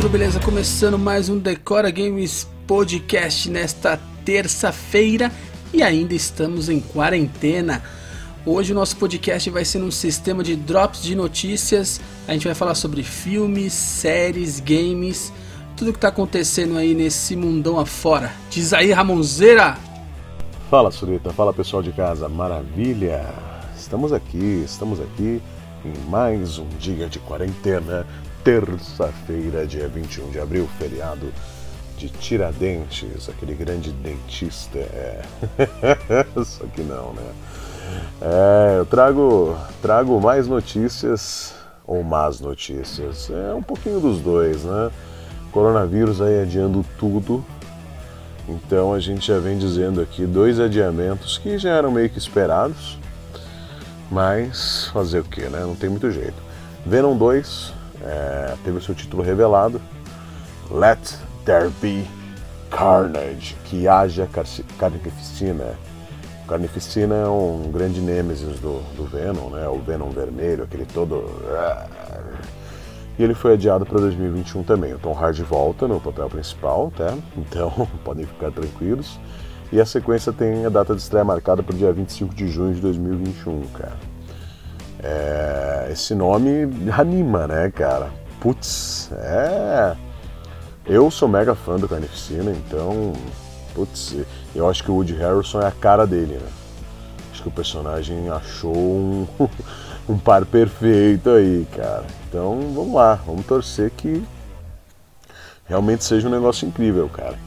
tudo beleza? Começando mais um Decora Games Podcast nesta terça-feira e ainda estamos em quarentena. Hoje o nosso podcast vai ser um sistema de drops de notícias. A gente vai falar sobre filmes, séries, games, tudo que está acontecendo aí nesse mundão afora. Diz aí, Ramonzeira! Fala, Surita. Fala, pessoal de casa. Maravilha! Estamos aqui, estamos aqui em mais um dia de quarentena terça-feira, dia 21 de abril, feriado de Tiradentes, aquele grande dentista. É. Só que não, né? É, eu trago, trago mais notícias ou más notícias. É um pouquinho dos dois, né? Coronavírus aí adiando tudo. Então a gente já vem dizendo aqui dois adiamentos que já eram meio que esperados. Mas fazer o que, né? Não tem muito jeito. Venom 2 é, teve o seu título revelado. Let There Be Carnage, que haja carnificina. Carnificina é um grande nêmesis do, do Venom, né? o Venom vermelho, aquele todo. E ele foi adiado para 2021 também. O Tom Hardy volta no papel principal, tá? Então podem ficar tranquilos. E a sequência tem a data de estreia marcada para o dia 25 de junho de 2021, cara. É, esse nome anima, né, cara? Putz, é. Eu sou mega fã do Carnificina, então. Putz, eu acho que o Woody Harrison é a cara dele, né? Acho que o personagem achou um, um par perfeito aí, cara. Então vamos lá, vamos torcer que realmente seja um negócio incrível, cara.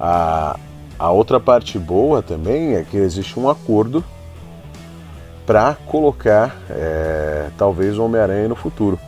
A, a outra parte boa também é que existe um acordo para colocar é, talvez o Homem-Aranha no futuro.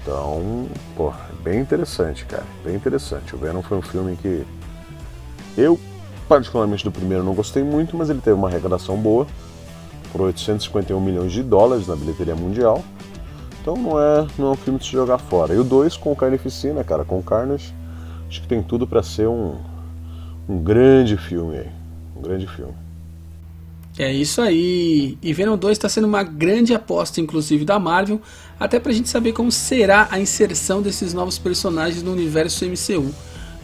Então, pô, bem interessante, cara, bem interessante. O Venom foi um filme que eu, particularmente do primeiro, não gostei muito, mas ele teve uma arrecadação boa, por 851 milhões de dólares na bilheteria mundial. Então não é, não é um filme de se jogar fora. E o 2 com Carnificina, cara, com Carnage, acho que tem tudo para ser um, um grande filme aí. Um grande filme. É isso aí. E Venom 2 está sendo uma grande aposta, inclusive, da Marvel, até pra gente saber como será a inserção desses novos personagens no universo MCU.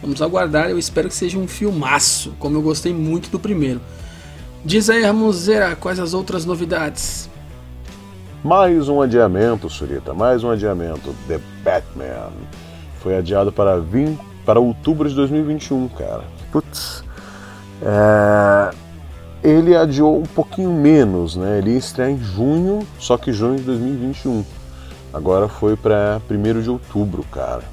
Vamos aguardar, eu espero que seja um filmaço, como eu gostei muito do primeiro. Diz aí, Ramonzeira, quais as outras novidades? Mais um adiamento, Surita, mais um adiamento. The Batman foi adiado para, 20, para outubro de 2021, cara. Putz. É ele adiou um pouquinho menos, né? Ele ia estrear em junho, só que junho de 2021. Agora foi para 1 de outubro, cara.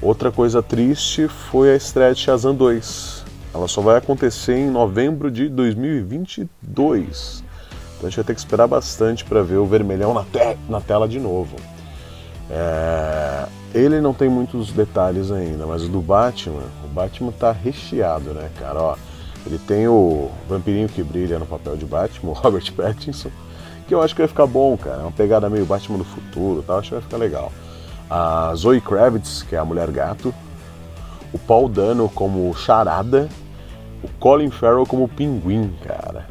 Outra coisa triste foi a estreia de Shazam 2. Ela só vai acontecer em novembro de 2022. Então a gente vai ter que esperar bastante para ver o vermelhão na, te na tela de novo. É... Ele não tem muitos detalhes ainda, mas o do Batman, o Batman tá recheado, né, cara? Ó, ele tem o vampirinho que brilha no papel de Batman, o Robert Pattinson, que eu acho que vai ficar bom, cara. É uma pegada meio Batman do futuro, tal, acho que vai ficar legal. A Zoe Kravitz, que é a mulher gato, o Paul Dano como Charada, o Colin Farrell como Pinguim, cara.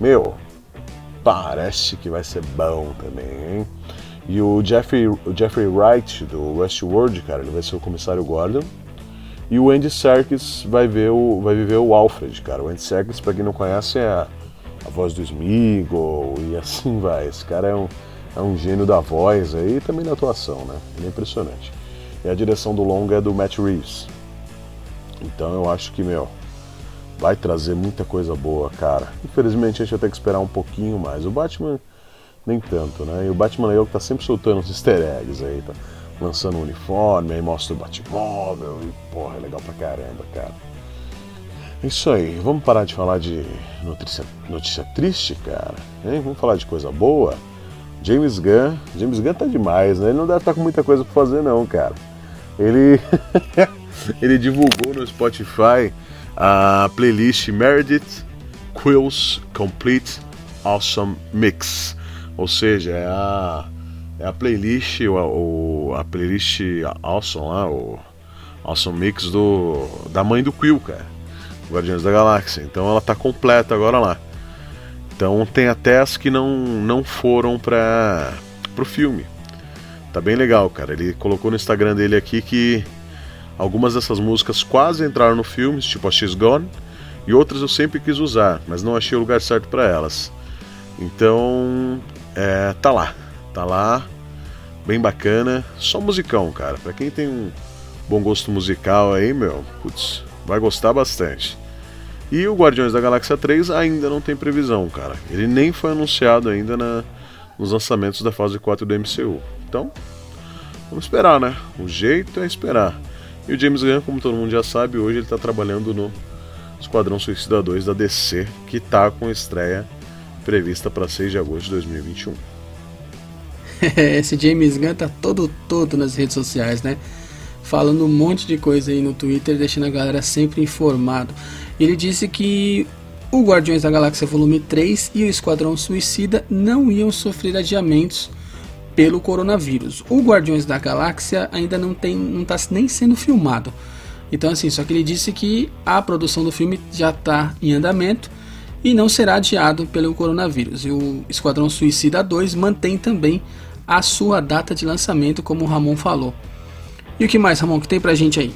Meu, parece que vai ser bom também, hein? E o Jeffrey, o Jeffrey Wright do Westworld, cara, ele vai ser o comissário Gordon. E o Andy Serkis vai, ver o, vai viver o Alfred, cara. O Andy Serkis, pra quem não conhece, é a, a voz do Smeagol e assim vai. Esse cara é um, é um gênio da voz aí e também da atuação, né? Ele é impressionante. E a direção do longa é do Matt Reeves. Então eu acho que, meu, vai trazer muita coisa boa, cara. Infelizmente a gente vai ter que esperar um pouquinho mais. O Batman, nem tanto, né? E o Batman é o que tá sempre soltando os easter eggs aí, tá? Lançando o um uniforme, aí mostra o Batmóvel e porra, é legal pra caramba, cara. É isso aí, vamos parar de falar de notícia, notícia triste, cara. Hein? Vamos falar de coisa boa. James Gunn, James Gunn tá demais, né? Ele não deve estar tá com muita coisa pra fazer não, cara. Ele ele divulgou no Spotify a playlist Meredith Quills Complete Awesome Mix. Ou seja, é a é a playlist, o, o, a playlist Awesome lá, o Awesome Mix do, da mãe do Quill, cara. Guardiões da Galáxia. Então ela tá completa agora lá. Então tem até as que não, não foram para pro filme. Tá bem legal, cara. Ele colocou no Instagram dele aqui que algumas dessas músicas quase entraram no filme, tipo a She's Gone, e outras eu sempre quis usar, mas não achei o lugar certo para elas. Então, é, tá lá, tá lá, bem bacana, só musicão, cara. Para quem tem um bom gosto musical aí, meu, putz, vai gostar bastante. E o Guardiões da Galáxia 3 ainda não tem previsão, cara. Ele nem foi anunciado ainda na, nos lançamentos da fase 4 do MCU. Então, vamos esperar, né? O jeito é esperar. E o James Gunn, como todo mundo já sabe, hoje ele está trabalhando no Esquadrão Suicida 2 da DC, que está com estreia prevista para 6 de agosto de 2021. Esse James Gunn tá todo todo nas redes sociais, né? Falando um monte de coisa aí no Twitter, deixando a galera sempre informado. Ele disse que o Guardiões da Galáxia Volume 3 e o Esquadrão Suicida não iam sofrer adiamentos pelo coronavírus. O Guardiões da Galáxia ainda não tem, não está nem sendo filmado. Então assim, só que ele disse que a produção do filme já está em andamento e não será adiado pelo coronavírus. E o Esquadrão Suicida 2 mantém também a sua data de lançamento, como o Ramon falou. E o que mais, Ramon, que tem pra gente aí?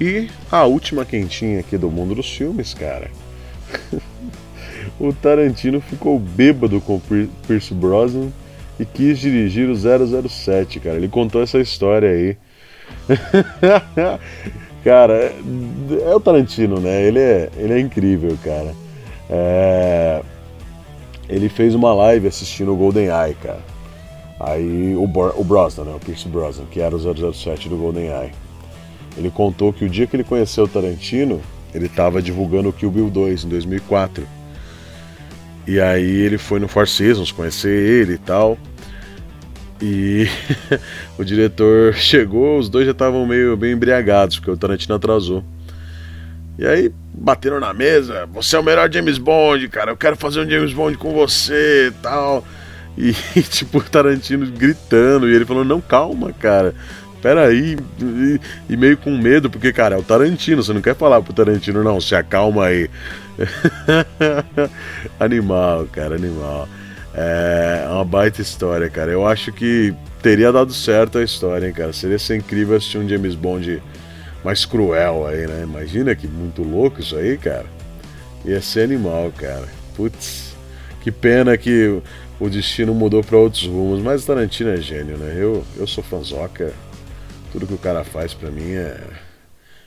E a última quentinha aqui do mundo dos filmes, cara. o Tarantino ficou bêbado com Pierce Brosnan e quis dirigir o 007, cara. Ele contou essa história aí. cara, é, é o Tarantino, né? Ele é, ele é incrível, cara. É... Ele fez uma live assistindo o Golden Eye, cara. Aí o, Bor o Brosnan, né? O Pierce Brosnan, que era o 007 do Golden Eye. Ele contou que o dia que ele conheceu o Tarantino, ele estava divulgando o Kill Bill 2 em 2004. E aí ele foi no Four Seasons conhecer ele e tal. E o diretor chegou, os dois já estavam meio bem embriagados, porque o Tarantino atrasou. E aí bateram na mesa, você é o melhor James Bond, cara, eu quero fazer um James Bond com você e tal. E tipo, Tarantino gritando, e ele falou, não, calma, cara. Peraí, e, e meio com medo, porque, cara, é o Tarantino, você não quer falar pro Tarantino, não, se acalma aí. animal, cara, animal. É uma baita história, cara. Eu acho que teria dado certo a história, hein, cara. Seria ser incrível assistir um James Bond mais cruel aí, né? Imagina que muito louco isso aí, cara. Ia ser animal, cara. Putz, que pena que o destino mudou para outros rumos, mas o Tarantino é gênio, né? Eu, eu sou fanzoca. Tudo que o cara faz para mim é,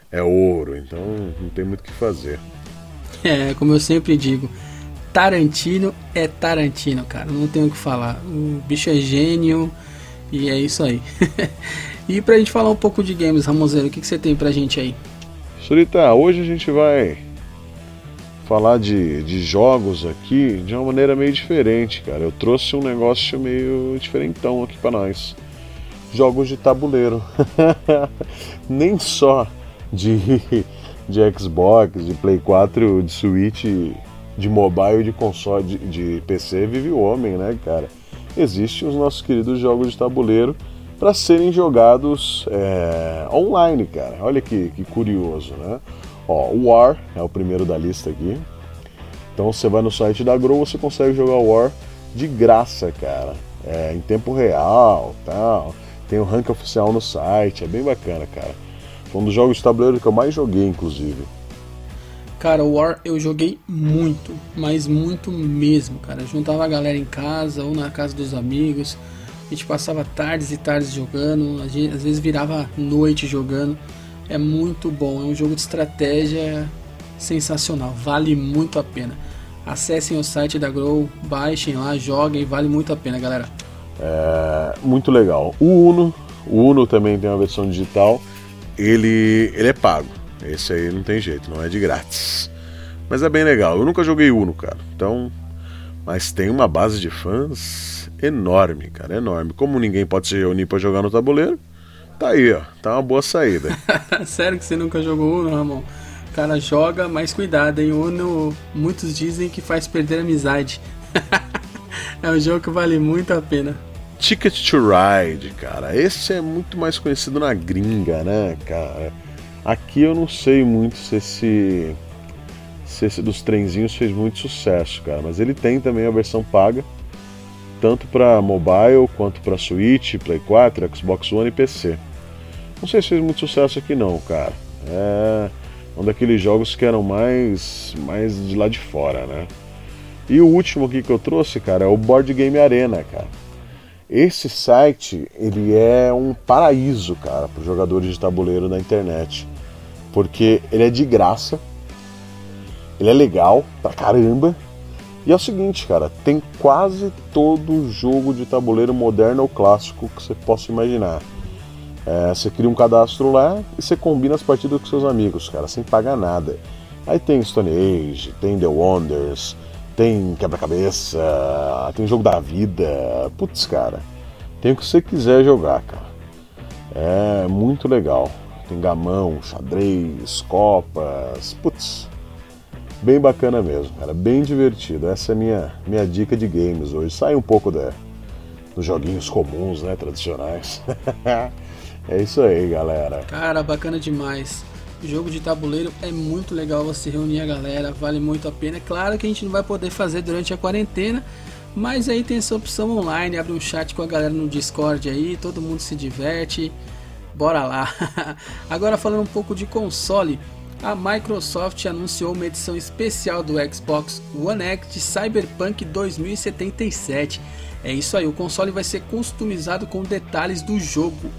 é ouro, então não tem muito o que fazer. É, como eu sempre digo, Tarantino é Tarantino, cara. Não tenho o que falar. O bicho é gênio e é isso aí. e pra gente falar um pouco de games, Ramonzeiro, o que, que você tem pra gente aí? Surita, hoje a gente vai falar de, de jogos aqui de uma maneira meio diferente, cara. Eu trouxe um negócio meio diferentão aqui para nós. Jogos de tabuleiro. Nem só de, de Xbox, de Play 4, de Switch de mobile, de console, de, de PC, vive o homem, né, cara? Existem os nossos queridos jogos de tabuleiro para serem jogados é, online, cara. Olha que, que curioso, né? Ó, War é o primeiro da lista aqui. Então você vai no site da Grow, você consegue jogar War de graça, cara. É, em tempo real, tal. Tem o rank oficial no site, é bem bacana, cara. Foi um dos jogos de tabuleiro que eu mais joguei, inclusive. Cara, o War eu joguei muito, mas muito mesmo, cara. juntava a galera em casa ou na casa dos amigos. A gente passava tardes e tardes jogando, às vezes virava noite jogando. É muito bom, é um jogo de estratégia sensacional, vale muito a pena. Acessem o site da Grow, baixem lá, joguem, vale muito a pena, galera. É muito legal. O Uno, o Uno também tem uma versão digital. Ele, ele é pago esse aí não tem jeito, não é de grátis. Mas é bem legal. Eu nunca joguei Uno, cara. Então, mas tem uma base de fãs enorme, cara, enorme. Como ninguém pode se reunir para jogar no tabuleiro, tá aí, ó. Tá uma boa saída. Sério que você nunca jogou Uno, Ramon? Cara joga, mas cuidado, hein? Uno, muitos dizem que faz perder a amizade. é um jogo que vale muito a pena. Ticket to Ride, cara. Esse é muito mais conhecido na gringa, né, cara? Aqui eu não sei muito se esse, se esse dos trenzinhos fez muito sucesso, cara, mas ele tem também a versão paga. Tanto para mobile quanto para Switch, Play 4, Xbox One e PC. Não sei se fez muito sucesso aqui não, cara. É um daqueles jogos que eram mais, mais de lá de fora, né? E o último aqui que eu trouxe, cara, é o Board Game Arena, cara. Esse site, ele é um paraíso, cara, para os jogadores de tabuleiro na internet. Porque ele é de graça, ele é legal pra caramba. E é o seguinte, cara, tem quase todo jogo de tabuleiro moderno ou clássico que você possa imaginar. É, você cria um cadastro lá e você combina as partidas com seus amigos, cara, sem pagar nada. Aí tem Stone Age, tem The Wonders, tem quebra-cabeça, tem jogo da vida. Putz, cara, tem o que você quiser jogar, cara. É muito legal. Tem gamão, xadrez, copas, putz. Bem bacana mesmo, cara, bem divertido. Essa é minha, minha dica de games hoje. Sai um pouco da, dos joguinhos comuns, né, tradicionais. é isso aí, galera. Cara, bacana demais. Jogo de tabuleiro é muito legal você reunir a galera, vale muito a pena. É claro que a gente não vai poder fazer durante a quarentena, mas aí tem essa opção online, abre um chat com a galera no Discord aí, todo mundo se diverte. Bora lá. Agora falando um pouco de console, a Microsoft anunciou uma edição especial do Xbox One X de Cyberpunk 2077. É isso aí, o console vai ser customizado com detalhes do jogo.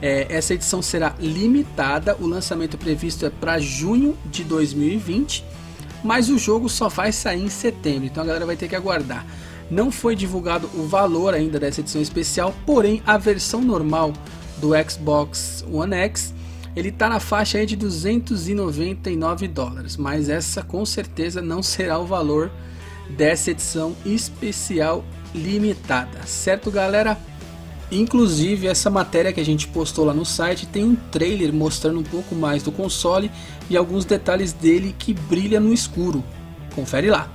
É, essa edição será limitada, o lançamento previsto é para junho de 2020, mas o jogo só vai sair em setembro, então a galera vai ter que aguardar. Não foi divulgado o valor ainda dessa edição especial, porém a versão normal do Xbox One X ele está na faixa de 299 dólares, mas essa com certeza não será o valor dessa edição especial limitada, certo, galera? Inclusive, essa matéria que a gente postou lá no site tem um trailer mostrando um pouco mais do console e alguns detalhes dele que brilha no escuro. Confere lá.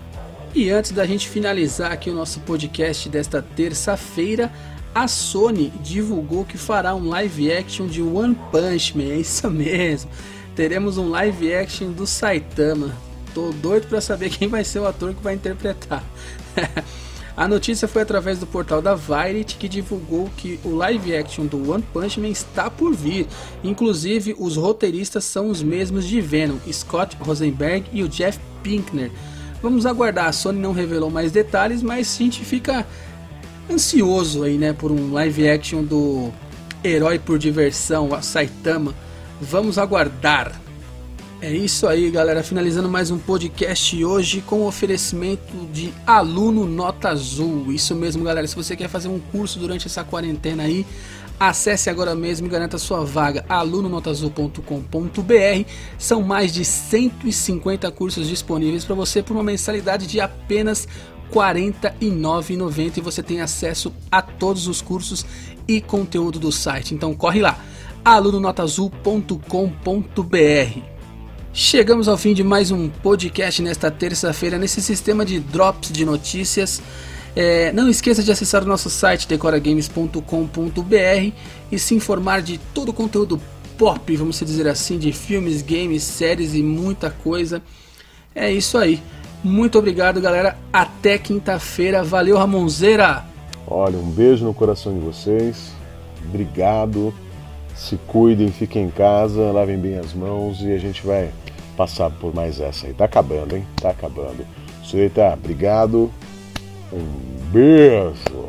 E antes da gente finalizar aqui o nosso podcast desta terça-feira, a Sony divulgou que fará um live action de One Punch Man, é isso mesmo. Teremos um live action do Saitama. Tô doido para saber quem vai ser o ator que vai interpretar. A notícia foi através do portal da Variety que divulgou que o live action do One Punch Man está por vir. Inclusive, os roteiristas são os mesmos de Venom, Scott Rosenberg e o Jeff Pinkner. Vamos aguardar, a Sony não revelou mais detalhes, mas a gente fica ansioso aí, né, por um live action do herói por diversão, a Saitama. Vamos aguardar. É isso aí, galera. Finalizando mais um podcast hoje com oferecimento de aluno Nota Azul. Isso mesmo, galera. Se você quer fazer um curso durante essa quarentena aí, acesse agora mesmo e garanta sua vaga alunonotazul.com.br. São mais de 150 cursos disponíveis para você por uma mensalidade de apenas 49,90 e você tem acesso a todos os cursos e conteúdo do site. Então corre lá, alunonotazul.com.br. Chegamos ao fim de mais um podcast nesta terça-feira, nesse sistema de drops de notícias. É, não esqueça de acessar o nosso site decoragames.com.br e se informar de todo o conteúdo pop, vamos dizer assim, de filmes, games, séries e muita coisa. É isso aí. Muito obrigado, galera. Até quinta-feira. Valeu, Ramonzeira. Olha, um beijo no coração de vocês. Obrigado. Se cuidem, fiquem em casa, lavem bem as mãos e a gente vai passar por mais essa aí. Tá acabando, hein? Tá acabando. Sueita, obrigado. Um beijo.